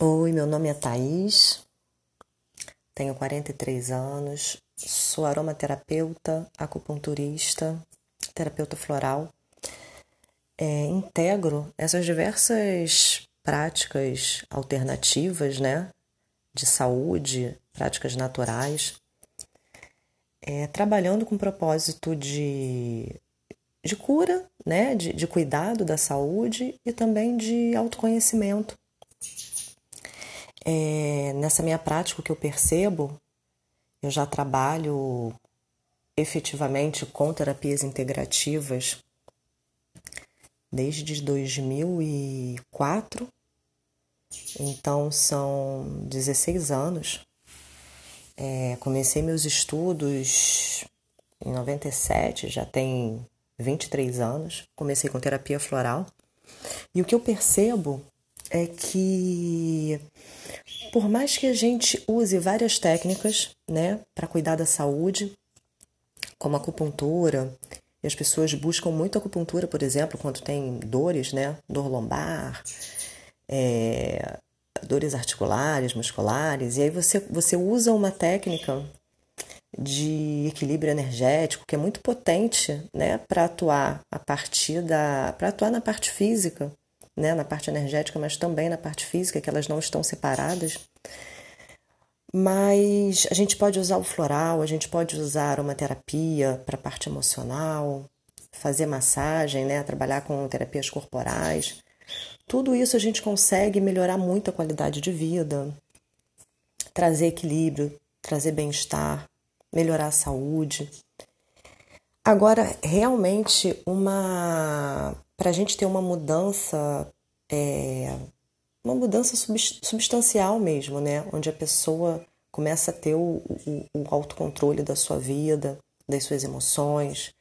Oi, meu nome é Thaís, tenho 43 anos, sou aromaterapeuta, acupunturista, terapeuta floral. É, integro essas diversas práticas alternativas, né, de saúde, práticas naturais, é, trabalhando com propósito de, de cura, né, de, de cuidado da saúde e também de autoconhecimento é, nessa minha prática, o que eu percebo, eu já trabalho efetivamente com terapias integrativas desde 2004, então são 16 anos. É, comecei meus estudos em 97, já tem 23 anos. Comecei com terapia floral. E o que eu percebo é que por mais que a gente use várias técnicas, né, para cuidar da saúde, como acupuntura, e as pessoas buscam muito acupuntura, por exemplo, quando tem dores, né, dor lombar, é, dores articulares, musculares, e aí você, você usa uma técnica de equilíbrio energético que é muito potente, né, para atuar a partir da, para atuar na parte física né, na parte energética, mas também na parte física, que elas não estão separadas. Mas a gente pode usar o floral, a gente pode usar uma terapia para a parte emocional, fazer massagem, né, trabalhar com terapias corporais. Tudo isso a gente consegue melhorar muito a qualidade de vida, trazer equilíbrio, trazer bem-estar, melhorar a saúde. Agora, realmente, uma para a gente ter uma mudança, é, uma mudança substancial mesmo, né? Onde a pessoa começa a ter o, o, o autocontrole da sua vida, das suas emoções,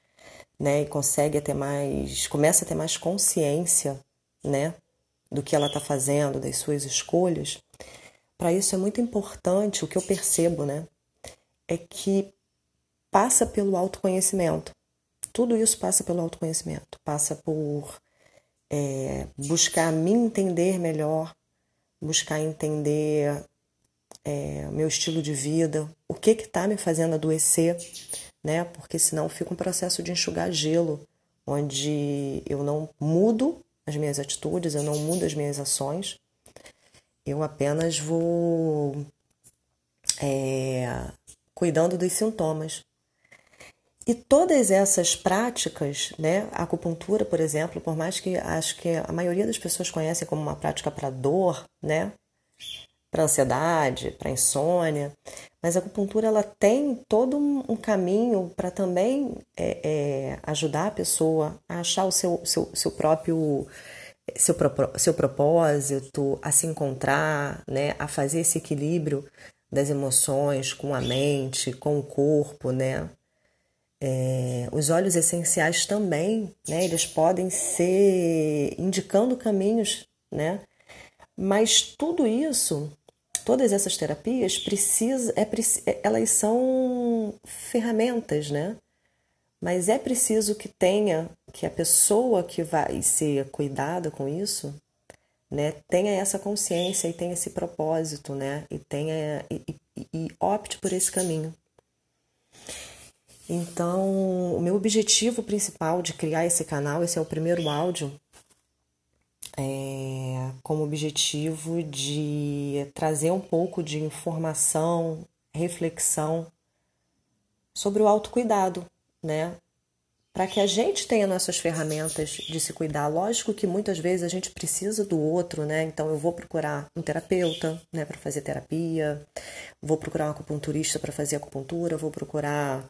né? E consegue ter mais, começa a ter mais consciência, né? Do que ela está fazendo, das suas escolhas. Para isso é muito importante, o que eu percebo, né? É que passa pelo autoconhecimento. Tudo isso passa pelo autoconhecimento, passa por é, buscar me entender melhor, buscar entender é, meu estilo de vida, o que está me fazendo adoecer, né? Porque senão fica um processo de enxugar gelo, onde eu não mudo as minhas atitudes, eu não mudo as minhas ações, eu apenas vou é, cuidando dos sintomas. E todas essas práticas, né, a acupuntura, por exemplo, por mais que acho que a maioria das pessoas conhecem como uma prática para dor, né, para ansiedade, para insônia, mas a acupuntura ela tem todo um caminho para também é, é, ajudar a pessoa a achar o seu, seu, seu próprio seu, seu propósito, a se encontrar, né, a fazer esse equilíbrio das emoções com a mente, com o corpo, né? É, os óleos essenciais também, né, eles podem ser indicando caminhos, né? Mas tudo isso, todas essas terapias precisa, é, é, elas são ferramentas, né? Mas é preciso que tenha, que a pessoa que vai ser cuidada com isso, né, tenha essa consciência e tenha esse propósito, né? E tenha e, e, e opte por esse caminho. Então, o meu objetivo principal de criar esse canal, esse é o primeiro áudio, é, como objetivo de trazer um pouco de informação, reflexão sobre o autocuidado, né? Para que a gente tenha nossas ferramentas de se cuidar. Lógico que muitas vezes a gente precisa do outro, né? Então eu vou procurar um terapeuta, né, para fazer terapia, vou procurar um acupunturista para fazer acupuntura, vou procurar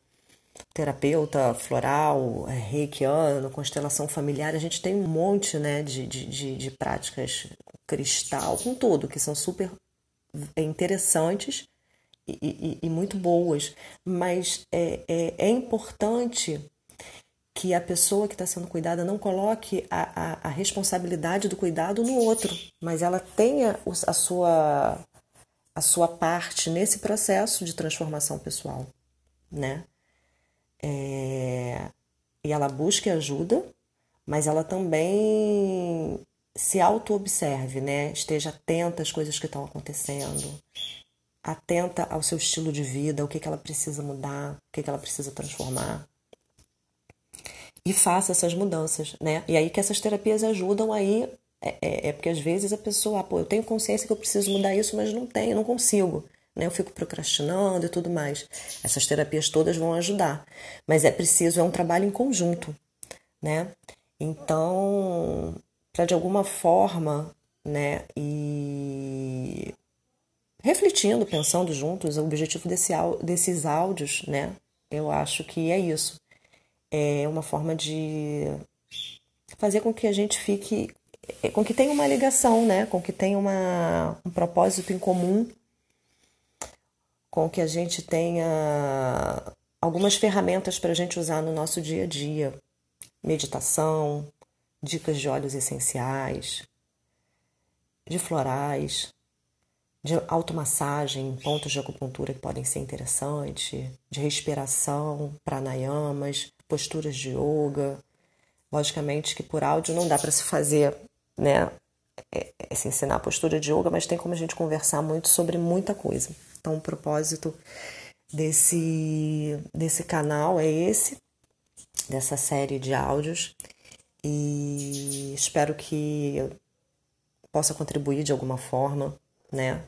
terapeuta floral, é, reikiano, constelação familiar, a gente tem um monte né, de, de, de práticas cristal, com tudo, que são super interessantes e, e, e muito boas, mas é, é, é, importante que a pessoa que está sendo cuidada não coloque a, a, a, responsabilidade do cuidado no outro, mas ela tenha a sua, a sua parte nesse processo de transformação pessoal, né? É, e ela busca ajuda, mas ela também se auto-observe, né? Esteja atenta às coisas que estão acontecendo, atenta ao seu estilo de vida, o que, que ela precisa mudar, o que, que ela precisa transformar. E faça essas mudanças, né? E aí que essas terapias ajudam aí. É, é, é porque às vezes a pessoa, ah, pô, eu tenho consciência que eu preciso mudar isso, mas não tenho, não consigo. Né? Eu fico procrastinando e tudo mais. Essas terapias todas vão ajudar. Mas é preciso, é um trabalho em conjunto, né? Então, para de alguma forma, né, e refletindo, pensando juntos, o objetivo desse, desses áudios, né, eu acho que é isso. É uma forma de fazer com que a gente fique, com que tenha uma ligação, né, com que tenha uma, um propósito em comum, com que a gente tenha algumas ferramentas para a gente usar no nosso dia a dia. Meditação, dicas de óleos essenciais, de florais, de automassagem, pontos de acupuntura que podem ser interessantes, de respiração, pranayamas, posturas de yoga. Logicamente que por áudio não dá para se fazer, né, é, é, se ensinar a postura de yoga, mas tem como a gente conversar muito sobre muita coisa. Então, o propósito desse, desse canal é esse, dessa série de áudios e espero que eu possa contribuir de alguma forma, né?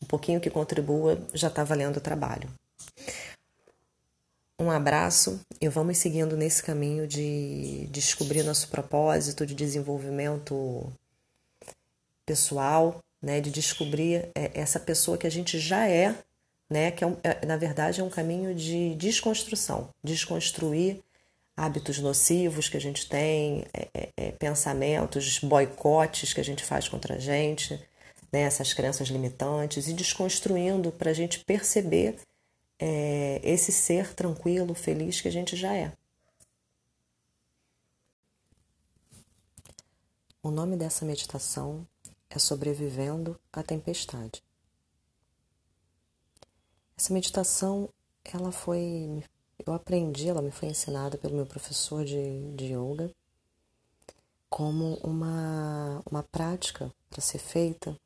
Um pouquinho que contribua já está valendo o trabalho. Um abraço e vamos seguindo nesse caminho de descobrir nosso propósito de desenvolvimento pessoal, né? De descobrir é, essa pessoa que a gente já é, né? Que é, um, é na verdade é um caminho de desconstrução, desconstruir hábitos nocivos que a gente tem, é, é, é, pensamentos, boicotes que a gente faz contra a gente, né, essas crenças limitantes, e desconstruindo para a gente perceber é, esse ser tranquilo, feliz que a gente já é. O nome dessa meditação é Sobrevivendo à Tempestade. Essa meditação ela foi eu aprendi, ela me foi ensinada pelo meu professor de, de yoga como uma, uma prática para ser feita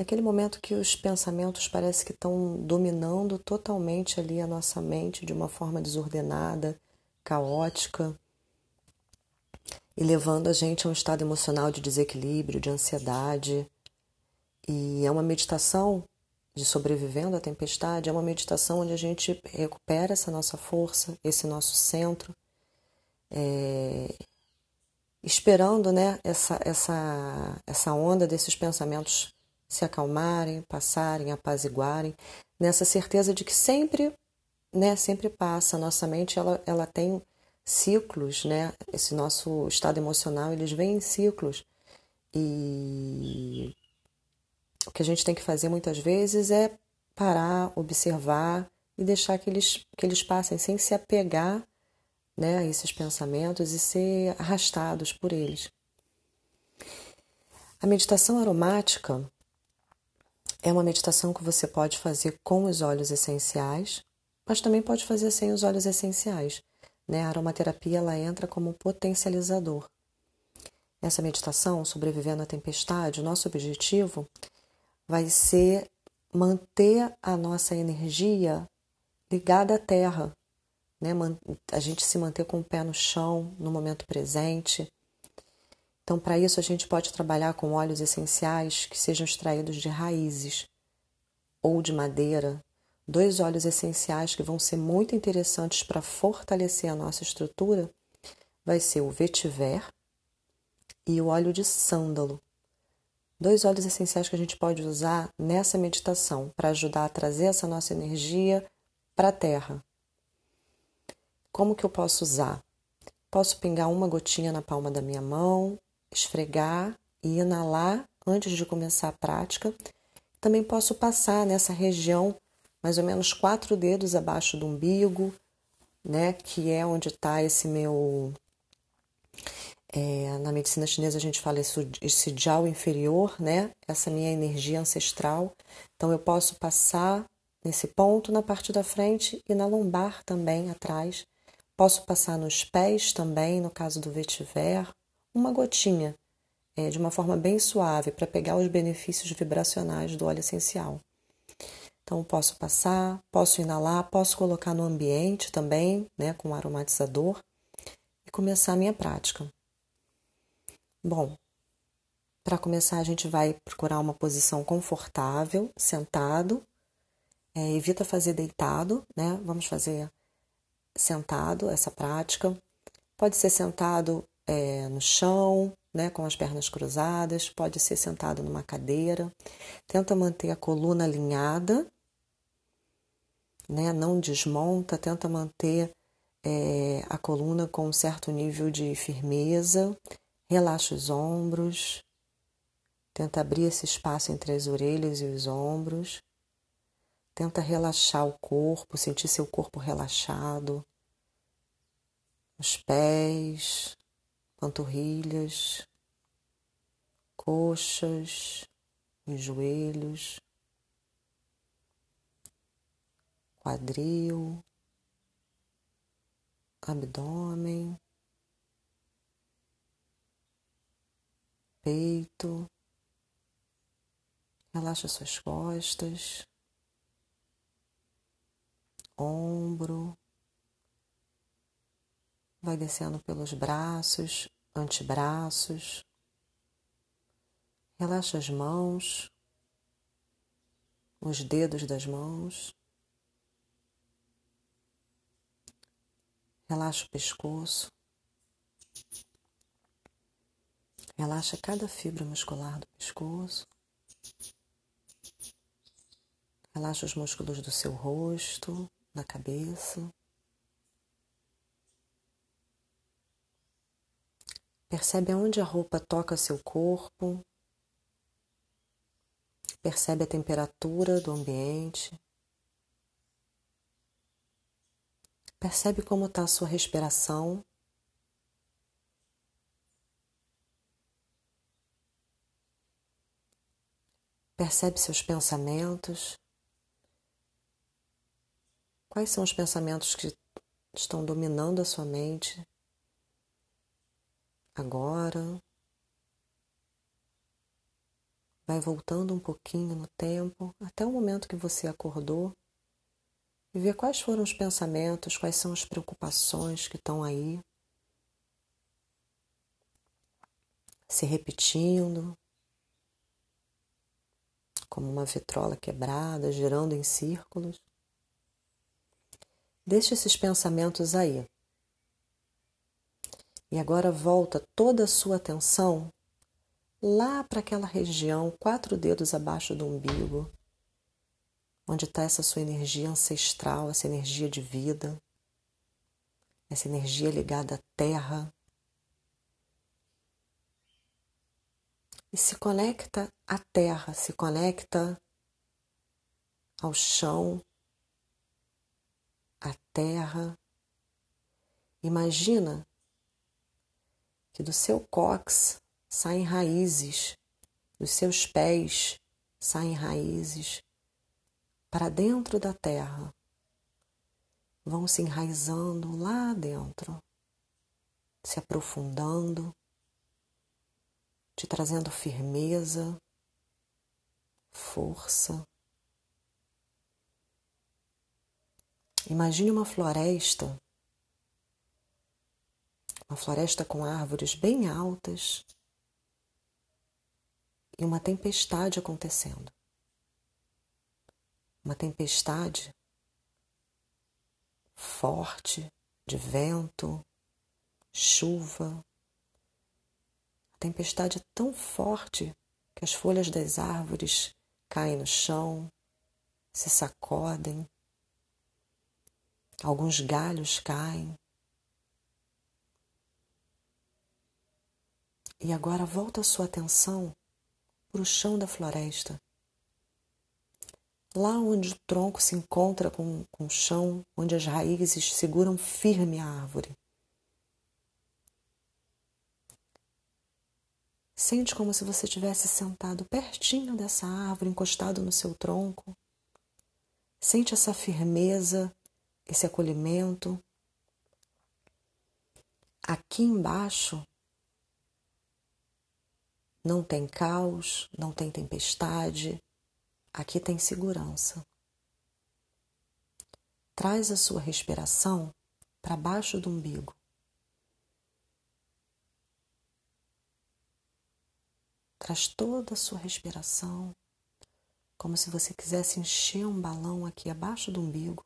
naquele momento que os pensamentos parece que estão dominando totalmente ali a nossa mente de uma forma desordenada, caótica e levando a gente a um estado emocional de desequilíbrio, de ansiedade. E é uma meditação de sobrevivendo à tempestade é uma meditação onde a gente recupera essa nossa força, esse nosso centro, é, esperando né, essa, essa, essa onda desses pensamentos se acalmarem, passarem, apaziguarem, nessa certeza de que sempre, né, sempre passa. A nossa mente ela, ela tem ciclos, né? Esse nosso estado emocional eles vêm em ciclos e o que a gente tem que fazer muitas vezes é parar, observar e deixar que eles, que eles passem sem se apegar né, a esses pensamentos e ser arrastados por eles. A meditação aromática é uma meditação que você pode fazer com os óleos essenciais, mas também pode fazer sem os óleos essenciais. Né? A aromaterapia ela entra como potencializador. Essa meditação, sobrevivendo à tempestade, o nosso objetivo vai ser manter a nossa energia ligada à terra, né? A gente se manter com o pé no chão no momento presente. Então, para isso, a gente pode trabalhar com óleos essenciais que sejam extraídos de raízes ou de madeira. Dois óleos essenciais que vão ser muito interessantes para fortalecer a nossa estrutura vai ser o vetiver e o óleo de sândalo. Dois óleos essenciais que a gente pode usar nessa meditação para ajudar a trazer essa nossa energia para a Terra. Como que eu posso usar? Posso pingar uma gotinha na palma da minha mão, esfregar e inalar antes de começar a prática. Também posso passar nessa região, mais ou menos quatro dedos abaixo do umbigo, né, que é onde está esse meu é, na medicina chinesa a gente fala isso, esse jiao inferior, né? Essa minha energia ancestral. Então eu posso passar nesse ponto na parte da frente e na lombar também atrás. Posso passar nos pés também, no caso do vetiver, uma gotinha é, de uma forma bem suave para pegar os benefícios vibracionais do óleo essencial. Então, posso passar, posso inalar, posso colocar no ambiente também, né, com aromatizador e começar a minha prática. Bom, para começar, a gente vai procurar uma posição confortável, sentado. É, evita fazer deitado, né? Vamos fazer sentado essa prática. Pode ser sentado é, no chão, né, com as pernas cruzadas, pode ser sentado numa cadeira. Tenta manter a coluna alinhada, né, não desmonta, tenta manter é, a coluna com um certo nível de firmeza. Relaxa os ombros, tenta abrir esse espaço entre as orelhas e os ombros. Tenta relaxar o corpo, sentir seu corpo relaxado, os pés, panturrilhas, coxas, os joelhos, quadril, abdômen, peito. Relaxa suas costas, ombro, vai descendo pelos braços, antebraços. Relaxa as mãos, os dedos das mãos. Relaxa o pescoço. Relaxa cada fibra muscular do pescoço. Relaxa os músculos do seu rosto, da cabeça. Percebe aonde a roupa toca seu corpo. Percebe a temperatura do ambiente. Percebe como está a sua respiração. Percebe seus pensamentos. Quais são os pensamentos que estão dominando a sua mente agora. Vai voltando um pouquinho no tempo, até o momento que você acordou, e vê quais foram os pensamentos, quais são as preocupações que estão aí, se repetindo, como uma vitrola quebrada, girando em círculos. Deixe esses pensamentos aí. E agora volta toda a sua atenção lá para aquela região, quatro dedos abaixo do umbigo, onde está essa sua energia ancestral, essa energia de vida, essa energia ligada à terra. E se conecta à terra, se conecta ao chão, à terra. Imagina que do seu cox saem raízes, dos seus pés saem raízes para dentro da terra, vão se enraizando lá dentro, se aprofundando, te trazendo firmeza, força. Imagine uma floresta uma floresta com árvores bem altas e uma tempestade acontecendo. Uma tempestade forte de vento, chuva. A tempestade é tão forte que as folhas das árvores caem no chão, se sacodem, alguns galhos caem. E agora volta a sua atenção para o chão da floresta. Lá onde o tronco se encontra com, com o chão, onde as raízes seguram firme a árvore. Sente como se você tivesse sentado pertinho dessa árvore, encostado no seu tronco. Sente essa firmeza, esse acolhimento. Aqui embaixo Não tem caos, não tem tempestade, aqui tem segurança. Traz a sua respiração para baixo do umbigo. Traz toda a sua respiração, como se você quisesse encher um balão aqui abaixo do umbigo.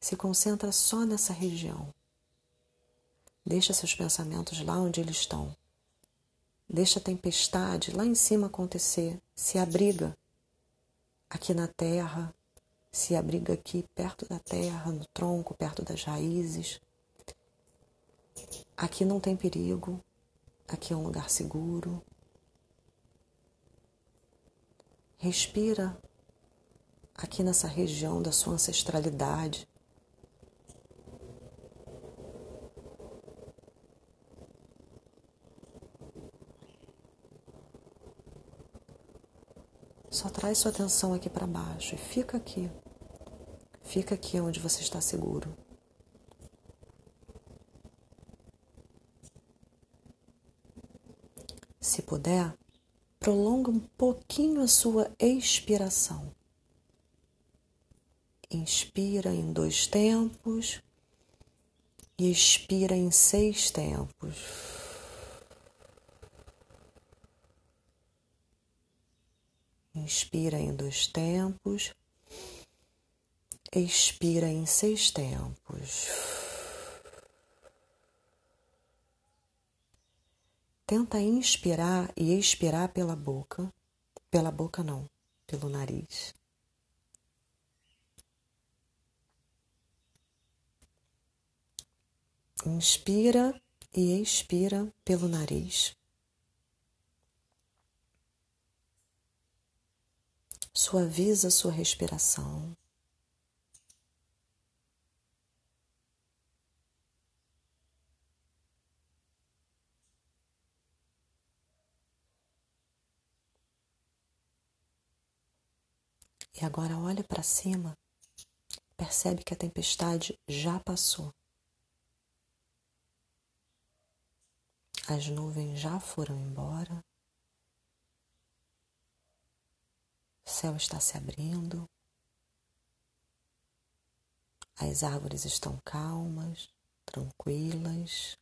Se concentra só nessa região. Deixa seus pensamentos lá onde eles estão. Deixa a tempestade lá em cima acontecer. Se abriga aqui na terra, se abriga aqui perto da terra, no tronco, perto das raízes. Aqui não tem perigo, aqui é um lugar seguro. Respira aqui nessa região da sua ancestralidade. Só traz sua atenção aqui para baixo e fica aqui. Fica aqui onde você está seguro. Se puder, prolonga um pouquinho a sua expiração. Inspira em dois tempos e expira em seis tempos. Inspira em dois tempos, expira em seis tempos. Tenta inspirar e expirar pela boca, pela boca não, pelo nariz. Inspira e expira pelo nariz. Suaviza sua respiração. E agora olha para cima, percebe que a tempestade já passou. As nuvens já foram embora. O céu está se abrindo. As árvores estão calmas, tranquilas.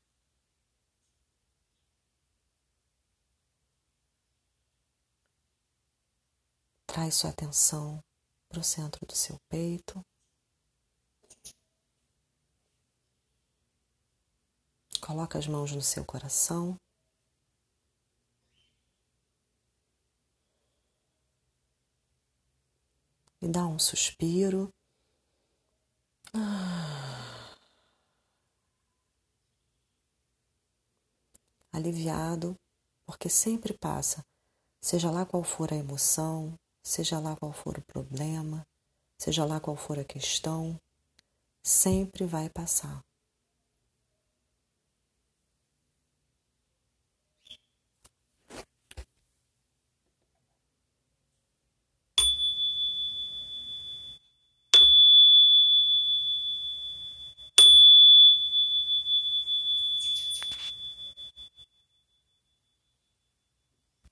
Traz sua atenção para o centro do seu peito. Coloca as mãos no seu coração. E dá um suspiro. Ah. Aliviado, porque sempre passa, seja lá qual for a emoção, seja lá qual for o problema, seja lá qual for a questão, sempre vai passar.